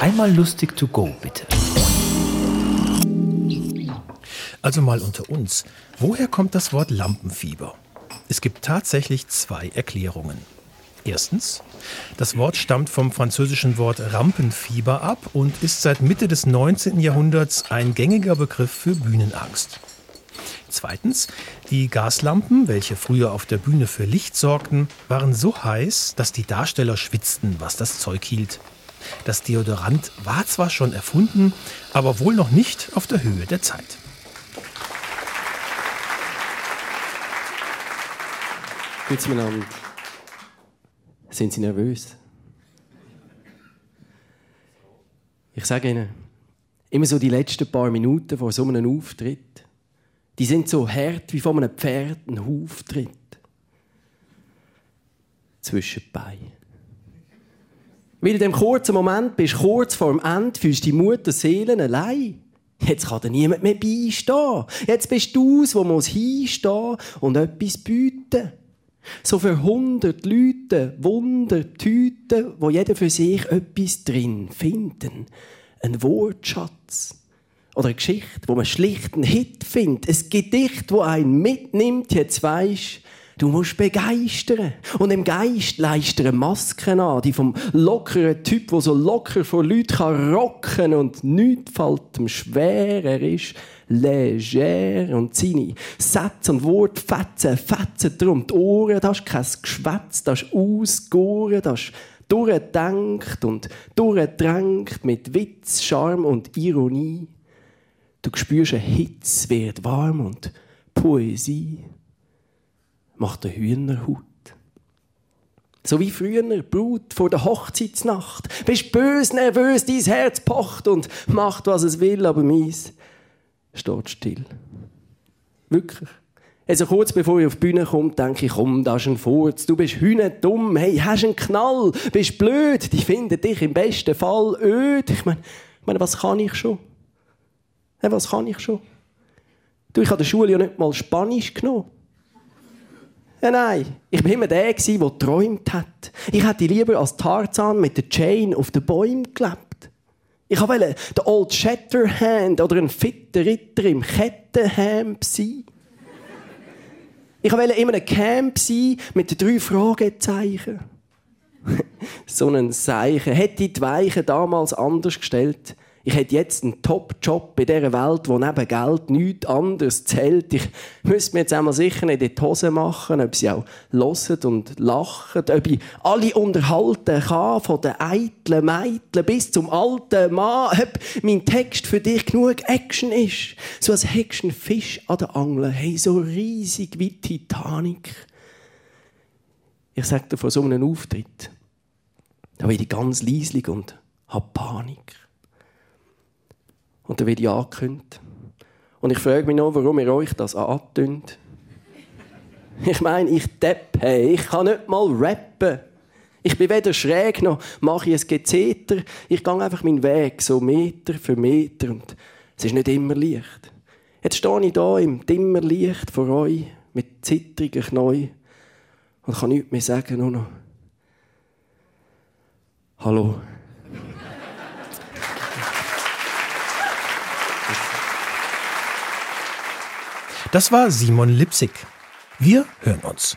Einmal lustig to go, bitte. Also mal unter uns. Woher kommt das Wort Lampenfieber? Es gibt tatsächlich zwei Erklärungen. Erstens, das Wort stammt vom französischen Wort Rampenfieber ab und ist seit Mitte des 19. Jahrhunderts ein gängiger Begriff für Bühnenangst. Zweitens, die Gaslampen, welche früher auf der Bühne für Licht sorgten, waren so heiß, dass die Darsteller schwitzten, was das Zeug hielt. Das Deodorant war zwar schon erfunden, aber wohl noch nicht auf der Höhe der Zeit. Grüezi miteinander. Sind Sie nervös? Ich sage Ihnen, immer so die letzten paar Minuten vor so einem Auftritt, die sind so hart wie von einem Pferd ein Auftritt. Zwischen die Beine. Weil in dem kurzen Moment bist du kurz vor dem Ende, fühlst die Mutter Seelen allein. Jetzt kann dir niemand mehr beistehen. Jetzt bist du es, wo muss hinstehen und etwas bieten. So für hundert Leute, Wunder, Tüten, wo jeder für sich etwas drin finden. Ein Wortschatz. Oder eine Geschichte, wo man schlicht einen Hit findet. Ein Gedicht, wo einen mitnimmt. Jetzt weisst, Du musst begeistern. Und im Geist leistern Masken an, die vom lockeren Typ, der so locker vor Leuten kann rocken und nichts fällt ihm schwerer ist, leger und seine Sätze und Worte fetzen, fetzen drum. Die Ohren, das ist kein Geschwätz, das ist ausgegoren, das ist durchdenkt und durchdrängt mit Witz, Charme und Ironie. Du spürst, eine Hitze wird warm und Poesie macht eine Hühnerhaut. So wie früher, Brut vor der Hochzeitsnacht. Bist bös, nervös, dein Herz pocht und macht, was es will, aber meins steht still. Wirklich. Also kurz bevor ich auf die Bühne komme, denke ich, komm, da ist ein Furz, du bist dumm, hey, hast einen Knall, bist blöd, die finden dich im besten Fall öd. Ich meine, ich meine was kann ich schon? Hey, was kann ich schon? Du, ich habe der Schule ja nicht mal Spanisch genommen. Ja, nein, ich war immer der, der geträumt hat. Ich hätte lieber als Tarzan mit der Chain auf den Bäumen gelebt. Ich wollte der Old Shatterhand oder ein fitter Ritter im Kettenhemd sein. Ich wollte immer ein Camp sein mit drei Fragezeichen. so ein Zeichen. Hätte ich die Weichen damals anders gestellt, ich hätte jetzt einen Top-Job in dieser Welt, wo neben Geld nichts anderes zählt. Ich müsste mir jetzt einmal sicher nicht in die Hose machen, ob sie auch hören und lachen, ob ich alle unterhalten kann, von den eitlen Mädchen bis zum alten Mann, ob mein Text für dich genug Action ist. So als hättest du einen Fisch an der Angel, hey, so riesig wie Titanic. Ich sage dir von so einem Auftritt, da werde ich ganz leislich und habe Panik. Und dann wird ich angekündigt. Und ich frage mich noch, warum ihr euch das antönt. Ich meine, ich depp, hey, ich kann nicht mal rappen. Ich bin weder schräg noch mache ich ein Gezeter. Ich gehe einfach meinen Weg, so Meter für Meter. Und es ist nicht immer leicht. Jetzt stehe ich hier im Dimmerlicht vor euch mit zittrigen Knäuel und kann nichts mehr sagen, nur noch Hallo. Das war Simon Lipsig. Wir hören uns.